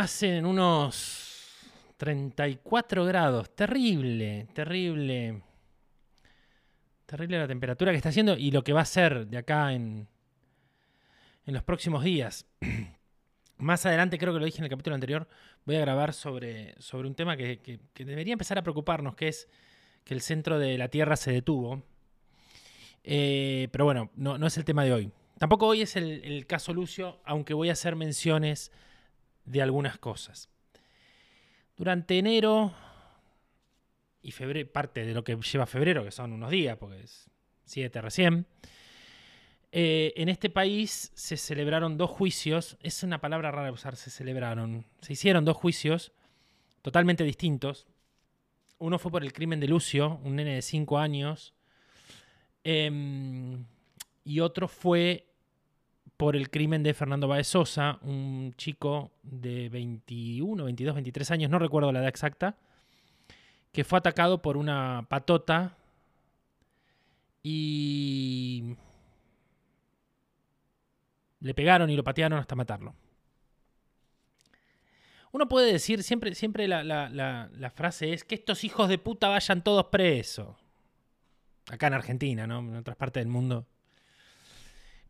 Hacen unos 34 grados. Terrible, terrible. Terrible la temperatura que está haciendo y lo que va a ser de acá en, en los próximos días. Más adelante, creo que lo dije en el capítulo anterior, voy a grabar sobre, sobre un tema que, debería empezar a preocuparnos, que es que el centro de la Tierra se detuvo. Eh, pero bueno, no, no, es el tema de hoy. Tampoco hoy es el caso Lucio, aunque voy a hacer menciones de algunas cosas. Durante enero y febrero, parte de lo que lleva febrero, que son unos días, porque es 7 recién, eh, en este país se celebraron dos juicios, es una palabra rara usar, se celebraron, se hicieron dos juicios totalmente distintos. Uno fue por el crimen de Lucio, un nene de 5 años, em, y otro fue por el crimen de Fernando Baez Sosa, un chico de 21, 22, 23 años, no recuerdo la edad exacta, que fue atacado por una patota y le pegaron y lo patearon hasta matarlo. Uno puede decir, siempre, siempre la, frase es que estos hijos de puta vayan todos presos. Acá en Argentina, ¿no? En otras partes del mundo.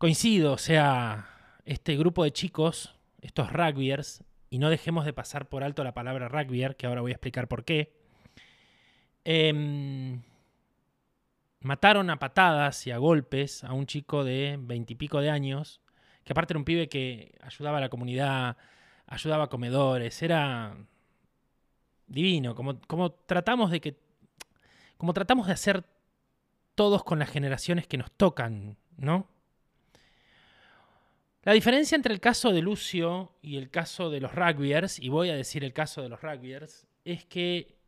Coincido, o sea, este grupo de chicos, estos rugbyers, y no dejemos de pasar por alto la palabra rugbyer, que ahora voy a explicar por qué. Em, mataron a patadas y a golpes a un chico de veintipico de años que aparte era un pibe que ayudaba a la comunidad, ayudaba a comedores, era divino, como, como tratamos de que, como tratamos de hacer todos con las generaciones que nos tocan, ¿no? La diferencia entre el caso de Lucio y el caso de los rugbyers, y voy a decir el caso de los rugbyers, es que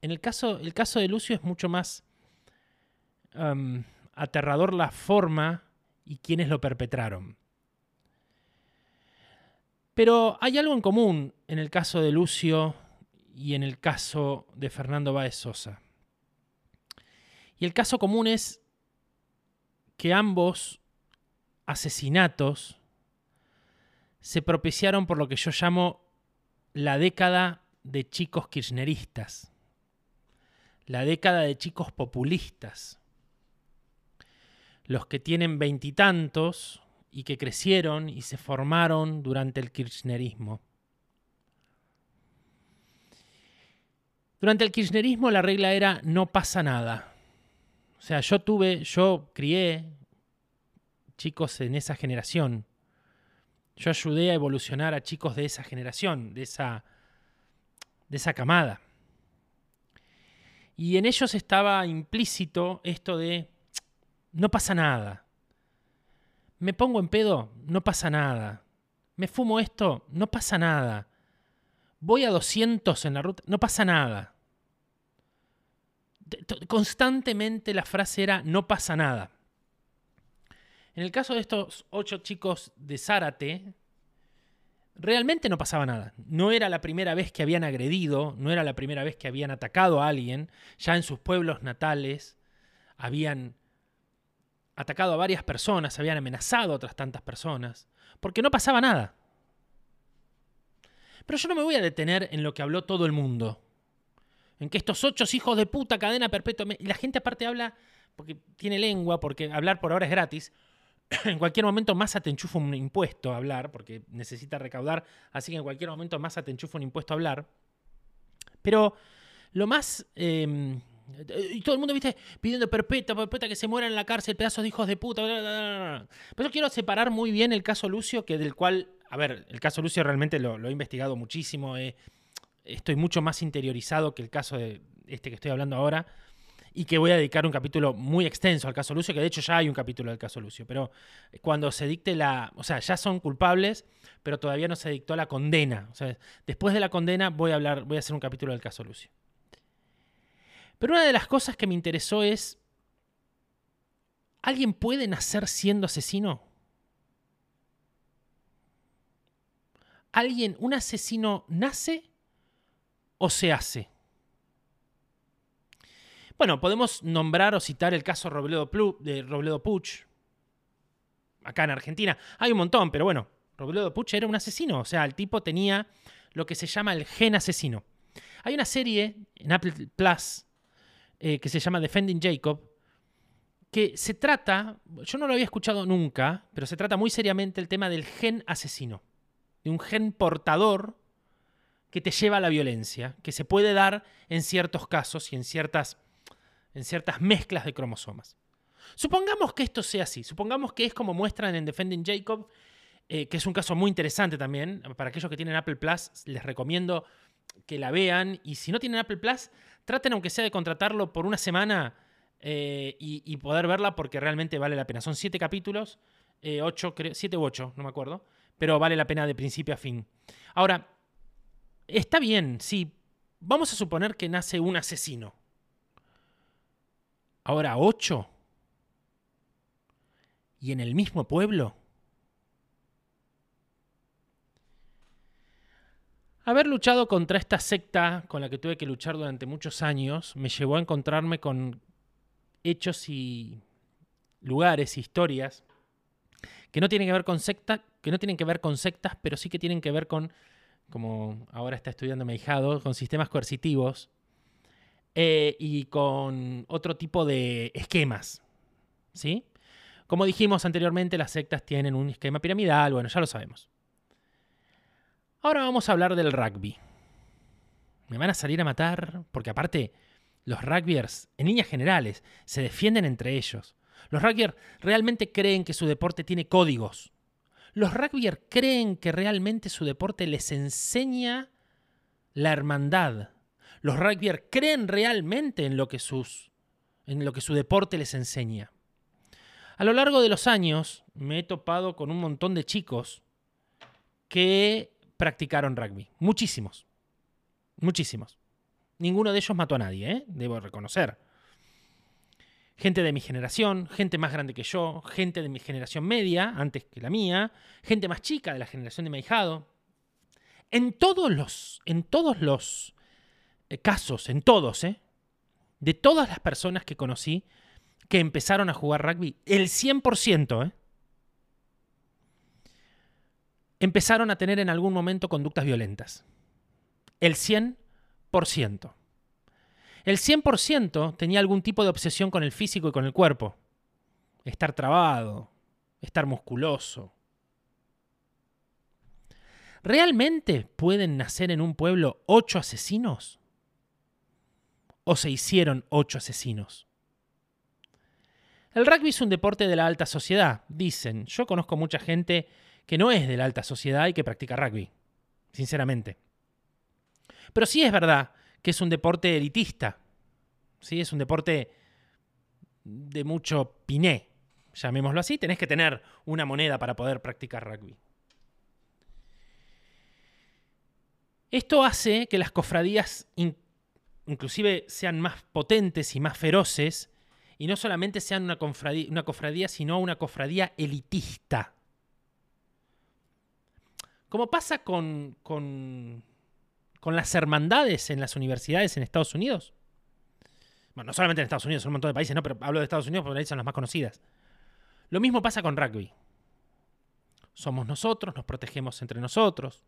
en el caso, el caso de Lucio es mucho más um, aterrador la forma y quienes lo perpetraron. Pero hay algo en común en el caso de Lucio y en el caso de Fernando Báez Sosa. Y el caso común es que ambos asesinatos se propiciaron por lo que yo llamo la década de chicos kirchneristas, la década de chicos populistas, los que tienen veintitantos y que crecieron y se formaron durante el kirchnerismo. Durante el kirchnerismo la regla era no pasa nada. O sea, yo tuve, yo crié chicos en esa generación. Yo ayudé a evolucionar a chicos de esa generación, de esa, de esa camada. Y en ellos estaba implícito esto de no pasa nada. Me pongo en pedo, no pasa nada. Me fumo esto, no pasa nada. Voy a 200 en la ruta, no pasa nada. Constantemente la frase era no pasa nada. En el caso de estos ocho chicos de Zárate, realmente no pasaba nada. No era la primera vez que habían agredido, no era la primera vez que habían atacado a alguien. Ya en sus pueblos natales habían atacado a varias personas, habían amenazado a otras tantas personas, porque no pasaba nada. Pero yo no me voy a detener en lo que habló todo el mundo. En que estos ocho hijos de puta, cadena perpetua. Y la gente aparte habla porque tiene lengua, porque hablar por ahora es gratis. en cualquier momento Massa te enchufa un impuesto a hablar, porque necesita recaudar. Así que en cualquier momento Massa te enchufa un impuesto a hablar. Pero lo más em, y todo el mundo, viste, pidiendo perpetua, perpetua, que se mueran en la cárcel, pedazos de hijos de puta. Pero yo quiero separar muy bien el caso Lucio, que del cual, a ver, el caso Lucio realmente lo, he investigado muchísimo. Eh, estoy mucho más interiorizado que el caso de este que estoy hablando ahora. Y que voy a dedicar un capítulo muy extenso al caso Lucio, que de hecho ya hay un capítulo del caso Lucio. Pero cuando se dicte la. O sea, ya son culpables, pero todavía no se dictó la condena. O sea, después de la condena voy a hablar, voy a hacer un capítulo del caso Lucio. Pero una de las cosas que me interesó es, ¿alguien puede nacer siendo asesino? ¿Alguien, un asesino, nace o se hace? Bueno, podemos nombrar o citar el caso Robledo de Robledo Puch, acá en Argentina. Hay un montón, pero bueno, Robledo Puch era un asesino, o sea, el tipo tenía lo que se llama el gen asesino. Hay una serie en Apple Plus eh, que se llama Defending Jacob, que se trata, yo no lo había escuchado nunca, pero se trata muy seriamente el tema del gen asesino, de un gen portador que te lleva a la violencia, que se puede dar en ciertos casos y en ciertas, en ciertas mezclas de cromosomas. Supongamos que esto sea así, supongamos que es como muestran en Defending Jacob, eh, que es un caso muy interesante también. Para aquellos que tienen Apple Plus, les recomiendo que la vean. Y si no tienen Apple Plus, traten aunque sea de contratarlo por una semana eh, y, poder verla porque realmente vale la pena. Son siete capítulos, eh, ocho, siete u ocho, no me acuerdo, pero vale la pena de principio a fin. Ahora, está bien, sí, vamos a suponer que nace un asesino. Ahora, ocho. Y en el mismo pueblo. Haber luchado contra esta secta con la que tuve que luchar durante muchos años me llevó a encontrarme con hechos y lugares, historias que no tienen que ver con secta, que no tienen que ver con sectas, pero sí que tienen que ver con, como ahora está estudiando mi hijado, con sistemas coercitivos eh, y con otro tipo de esquemas, ¿sí? Como dijimos anteriormente, las sectas tienen un esquema piramidal, bueno, ya lo sabemos. Ahora vamos a hablar del rugby. Me van a salir a matar porque aparte los rugbyers, en líneas generales, se defienden entre ellos. Los rugbyers realmente creen que su deporte tiene códigos. Los rugbyers creen que realmente su deporte les enseña la hermandad. Los rugbyers creen realmente en lo que sus en lo que su deporte les enseña. A lo largo de los años me he topado con un montón de chicos que practicaron rugby. Muchísimos. Muchísimos. Ninguno de ellos mató a nadie, ¿eh? debo reconocer. Gente de mi generación, gente más grande que yo, gente de mi generación media, antes que la mía, gente más chica de la generación de mi hijado. En todos los, en todos los casos, en todos, ¿eh? de todas las personas que conocí que empezaron a jugar rugby, el 100%, ¿eh? empezaron a tener en algún momento conductas violentas. El 100%. El 100% tenía algún tipo de obsesión con el físico y con el cuerpo. Estar trabado, estar musculoso. ¿Realmente pueden nacer en un pueblo ocho asesinos? ¿O se hicieron ocho asesinos? El rugby es un deporte de la alta sociedad, dicen. Yo conozco mucha gente que no es de la alta sociedad y que practica rugby, sinceramente. Pero sí es verdad que es un deporte elitista, ¿sí? es un deporte de mucho piné, llamémoslo así, tenés que tener una moneda para poder practicar rugby. Esto hace que las cofradías inclusive sean más potentes y más feroces, y no solamente sean una cofradía, sino una cofradía elitista. Como pasa con, con, las hermandades en las universidades en Estados Unidos. Bueno, no solamente en Estados Unidos, en un montón de países, no, pero hablo de Estados Unidos porque ahí son las más conocidas. Lo mismo pasa con rugby. Somos nosotros, nos protegemos entre nosotros.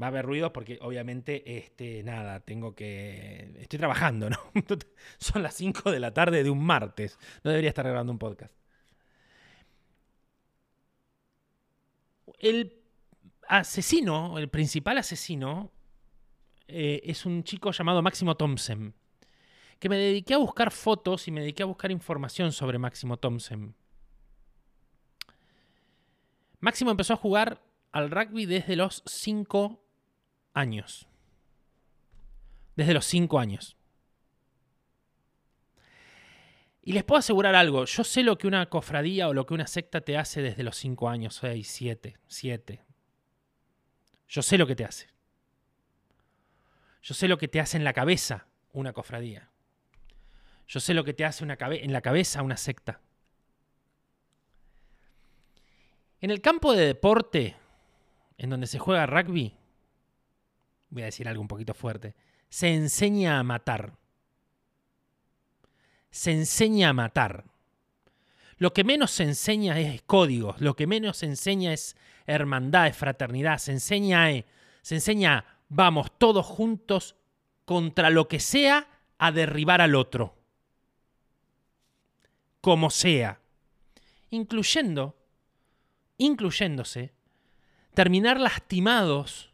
Va a haber ruido porque obviamente, este, nada, tengo que... Estoy trabajando, ¿no? Son las 5 de la tarde de un martes. No debería estar grabando un podcast. El asesino, el principal asesino, eh, es un chico llamado Máximo Thompson. Que me dediqué a buscar fotos y me dediqué a buscar información sobre Máximo Thompson. Máximo empezó a jugar al rugby desde los 5 años. Desde los 5 años. Y les puedo asegurar algo, yo sé lo que una cofradía o lo que una secta te hace desde los 5 años, 6, 7, 7, yo sé lo que te hace. Yo sé lo que te hace en la cabeza una cofradía. Yo sé lo que te hace una en la cabeza una secta. En el campo de deporte, en donde se juega rugby, voy a decir algo un poquito fuerte, se enseña a matar. Se enseña a matar. lo que menos se enseña es códigos, lo que menos se enseña es hermandad, es fraternidad, se enseña, eh, se enseña, vamos todos juntos contra lo que sea a derribar al otro. Como sea. Incluyendo, incluyéndose, terminar lastimados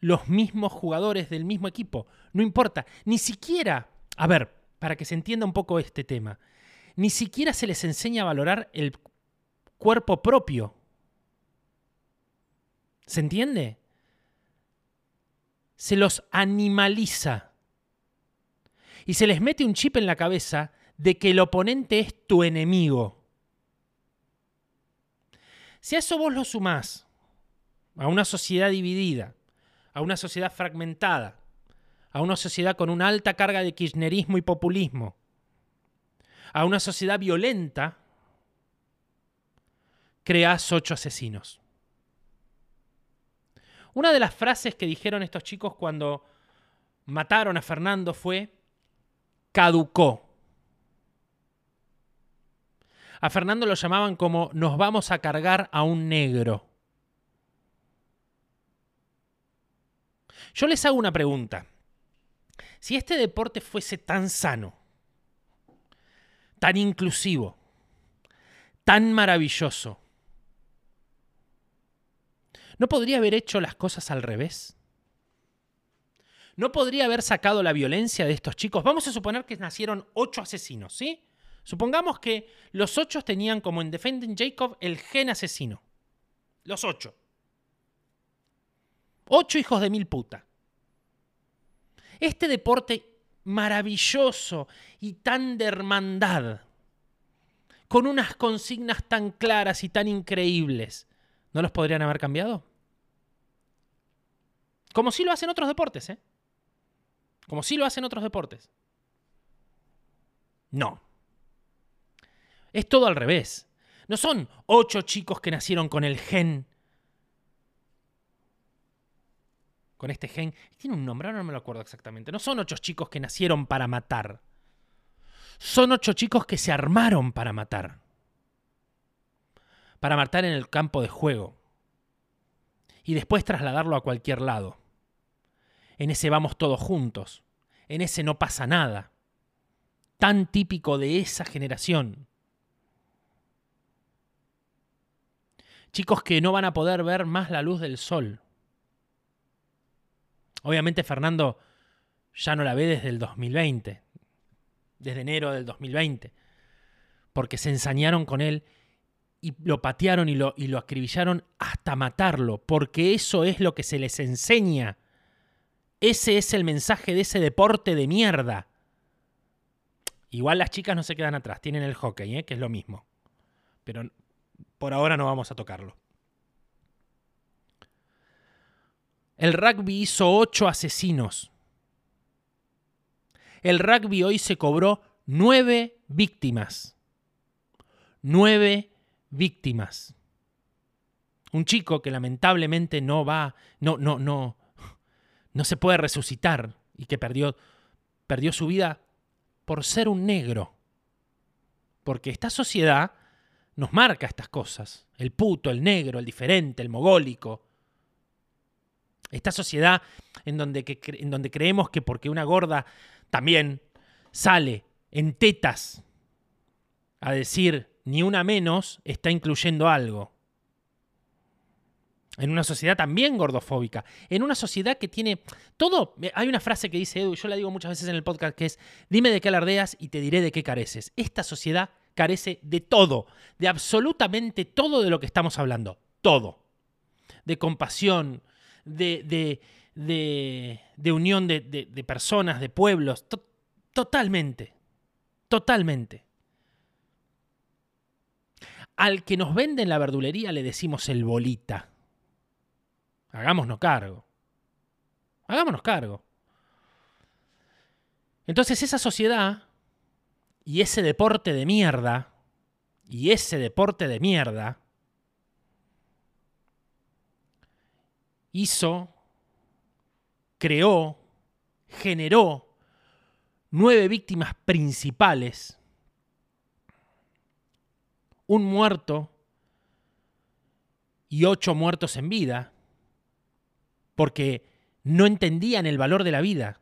los mismos jugadores del mismo equipo. No importa, ni siquiera, a ver, para que se entienda un poco este tema, ni siquiera se les enseña a valorar el cuerpo propio. ¿Se entiende? Se los animaliza. Y se les mete un chip en la cabeza de que el oponente es tu enemigo. Si a eso vos lo sumás a una sociedad dividida, a una sociedad fragmentada, a una sociedad con una alta carga de kirchnerismo y populismo, a una sociedad violenta, creás ocho asesinos. Una de las frases que dijeron estos chicos cuando mataron a Fernando fue, caducó. A Fernando lo llamaban como nos vamos a cargar a un negro. Yo les hago una pregunta. Si este deporte fuese tan sano, tan inclusivo, tan maravilloso, ¿no podría haber hecho las cosas al revés? ¿No podría haber sacado la violencia de estos chicos? Vamos a suponer que nacieron ocho asesinos, ¿sí? Supongamos que los ocho tenían como en Defending Jacob el gen asesino. Los ocho. Ocho hijos de mil puta. Este deporte maravilloso y tan de hermandad, con unas consignas tan claras y tan increíbles, ¿no los podrían haber cambiado? Como sí lo hacen otros deportes, ¿eh? Como sí lo hacen otros deportes. No. Es todo al revés. No son ocho chicos que nacieron con el gen con este gen. Tiene un nombre, ahora no me lo acuerdo exactamente. No son ocho chicos que nacieron para matar. Son ocho chicos que se armaron para matar. Para matar en el campo de juego. Y después trasladarlo a cualquier lado. En ese vamos todos juntos. En ese no pasa nada. Tan típico de esa generación. Chicos que no van a poder ver más la luz del sol Obviamente Fernando ya no la ve desde el 2020, desde enero del 2020, porque se ensañaron con él y lo patearon y lo, y lo acribillaron hasta matarlo, porque eso es lo que se les enseña. Ese es el mensaje de ese deporte de mierda. Igual las chicas no se quedan atrás, tienen el hockey, ¿eh? que es lo mismo. Pero por ahora no vamos a tocarlo. El rugby hizo ocho asesinos. El rugby hoy se cobró nueve víctimas. Nueve víctimas. Un chico que lamentablemente no va, no, no, no, no se puede resucitar y que perdió, perdió su vida por ser un negro. Porque esta sociedad nos marca estas cosas. El puto, el negro, el diferente, el mogólico, esta sociedad en donde, en donde creemos que porque una gorda también sale en tetas a decir ni una menos, está incluyendo algo. En una sociedad también gordofóbica. En una sociedad que tiene todo. Hay una frase que dice Edu, yo la digo muchas veces en el podcast, que es: Dime de qué alardeas y te diré de qué careces. Esta sociedad carece de todo, de absolutamente todo de lo que estamos hablando. Todo. De compasión, de, de, unión de, personas, de pueblos. totalmente. Totalmente. Al que nos vende en la verdulería le decimos el bolita. Hagámonos cargo. Hagámonos cargo. Entonces esa sociedad y ese deporte de mierda, y ese deporte de mierda, hizo, creó, generó nueve víctimas principales un muerto y ocho muertos en vida, porque no entendían el valor de la vida.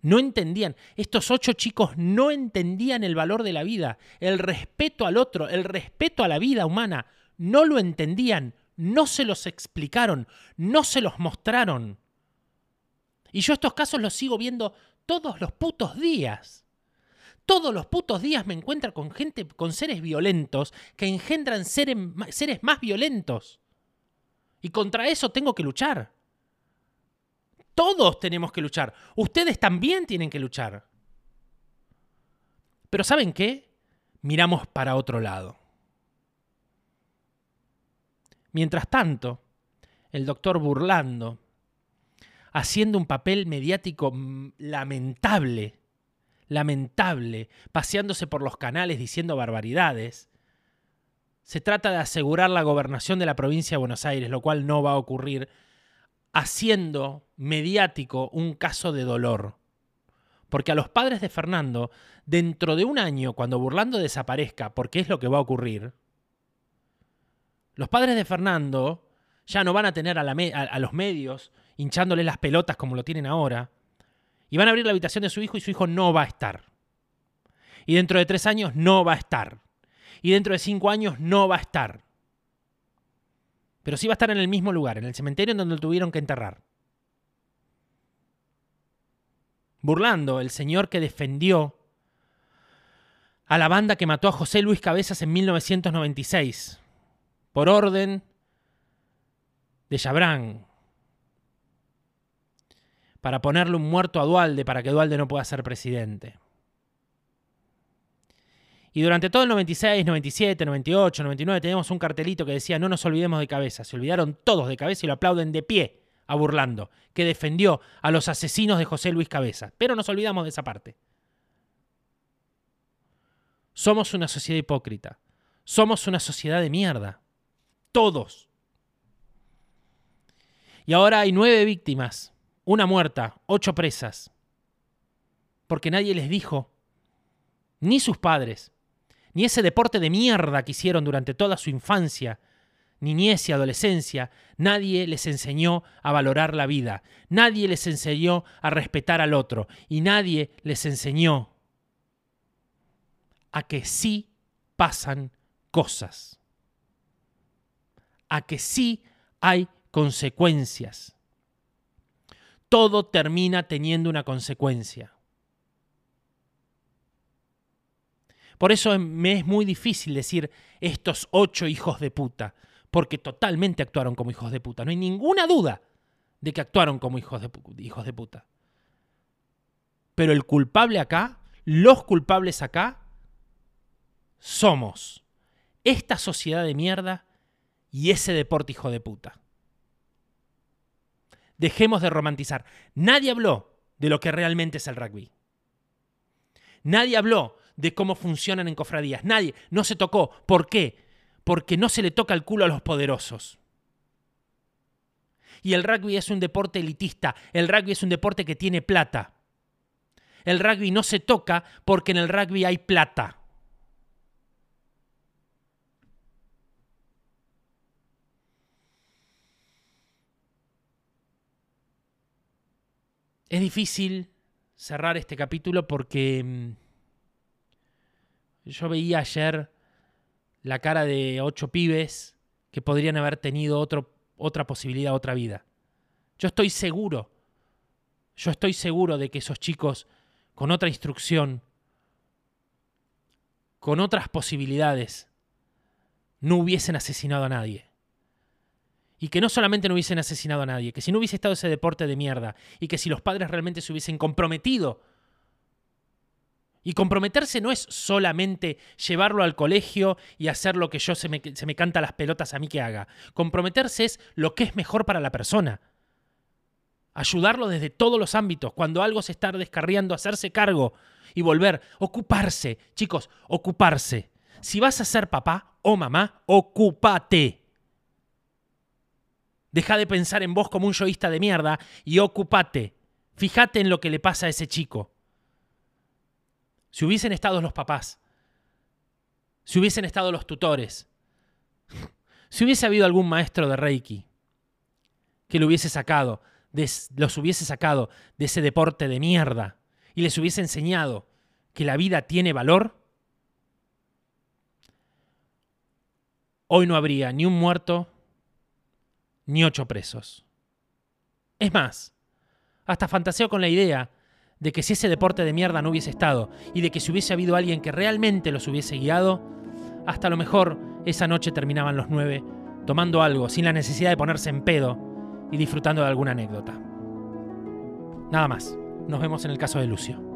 No entendían, estos ocho chicos no entendían el valor de la vida, el respeto al otro, el respeto a la vida humana, no lo entendían, no se los explicaron, no se los mostraron. Y yo estos casos los sigo viendo todos los putos días. Todos los putos días me encuentro con gente, con seres violentos que engendran seres, seres más violentos. Y contra eso tengo que luchar. Todos tenemos que luchar. Ustedes también tienen que luchar. Pero ¿saben qué? Miramos para otro lado. Mientras tanto, el doctor Burlando, haciendo un papel mediático lamentable, lamentable, paseándose por los canales diciendo barbaridades, se trata de asegurar la gobernación de la provincia de Buenos Aires, lo cual no va a ocurrir, haciendo mediático un caso de dolor. Porque a los padres de Fernando, dentro de un año, cuando Burlando desaparezca, porque es lo que va a ocurrir, los padres de Fernando ya no van a tener a, los medios hinchándole las pelotas como lo tienen ahora, y van a abrir la habitación de su hijo y su hijo no va a estar. Y dentro de tres años no va a estar. Y dentro de cinco años no va a estar. Pero sí va a estar en el mismo lugar, en el cementerio en donde lo tuvieron que enterrar. Burlando, el señor que defendió a la banda que mató a José Luis Cabezas en 1996 por orden de Chabrán, para ponerle un muerto a Dualde para que Dualde no pueda ser presidente. Y durante todo el 96, 97, 98, 99 tenemos un cartelito que decía no nos olvidemos de cabeza. Se olvidaron todos de cabeza y lo aplauden de pie a Burlando, que defendió a los asesinos de José Luis Cabeza. Pero nos olvidamos de esa parte. Somos una sociedad hipócrita. Somos una sociedad de mierda. Todos. Y ahora hay nueve víctimas, una muerta, ocho presas. Porque nadie les dijo, ni sus padres, ni ese deporte de mierda que hicieron durante toda su infancia, niñez y adolescencia, nadie les enseñó a valorar la vida, nadie les enseñó a respetar al otro y nadie les enseñó a que sí pasan cosas a que sí hay consecuencias. Todo termina teniendo una consecuencia. Por eso me es muy difícil decir estos ocho hijos de puta, porque totalmente actuaron como hijos de puta. No hay ninguna duda de que actuaron como hijos de, hijos de puta. Pero el culpable acá, los culpables acá, somos esta sociedad de mierda y ese deporte hijo de puta. Dejemos de romantizar. Nadie habló de lo que realmente es el rugby. Nadie habló de cómo funcionan en cofradías. Nadie. No se tocó. ¿Por qué? Porque no se le toca el culo a los poderosos. Y el rugby es un deporte elitista. El rugby es un deporte que tiene plata. El rugby no se toca porque en el rugby hay plata. Es difícil cerrar este capítulo porque mm, yo veía ayer la cara de ocho pibes que podrían haber tenido otra posibilidad, otra vida. Yo estoy seguro, yo estoy seguro de que esos chicos con otra instrucción, con otras posibilidades, no hubiesen asesinado a nadie y que no solamente no hubiesen asesinado a nadie, que si no hubiese estado ese deporte de mierda y que si los padres realmente se hubiesen comprometido. Y comprometerse no es solamente llevarlo al colegio y hacer lo que yo se me, se me canta las pelotas a mí que haga. Comprometerse es lo que es mejor para la persona. Ayudarlo desde todos los ámbitos. Cuando algo se está descarriando, hacerse cargo y volver. Ocuparse. Chicos, ocuparse. Si vas a ser papá o mamá, ocúpate. Deja de pensar en vos como un yoísta de mierda y ocupate. Fíjate en lo que le pasa a ese chico. Si hubiesen estado los papás, si hubiesen estado los tutores, si hubiese habido algún maestro de Reiki que lo hubiese sacado, los hubiese sacado de ese deporte de mierda y les hubiese enseñado que la vida tiene valor, hoy no habría ni un muerto ni ocho presos. Es más, hasta fantaseo con la idea de que si ese deporte de mierda no hubiese estado y de que si hubiese habido alguien que realmente los hubiese guiado, hasta a lo mejor esa noche terminaban los nueve tomando algo sin la necesidad de ponerse en pedo y disfrutando de alguna anécdota. Nada más. Nos vemos en el caso de Lucio.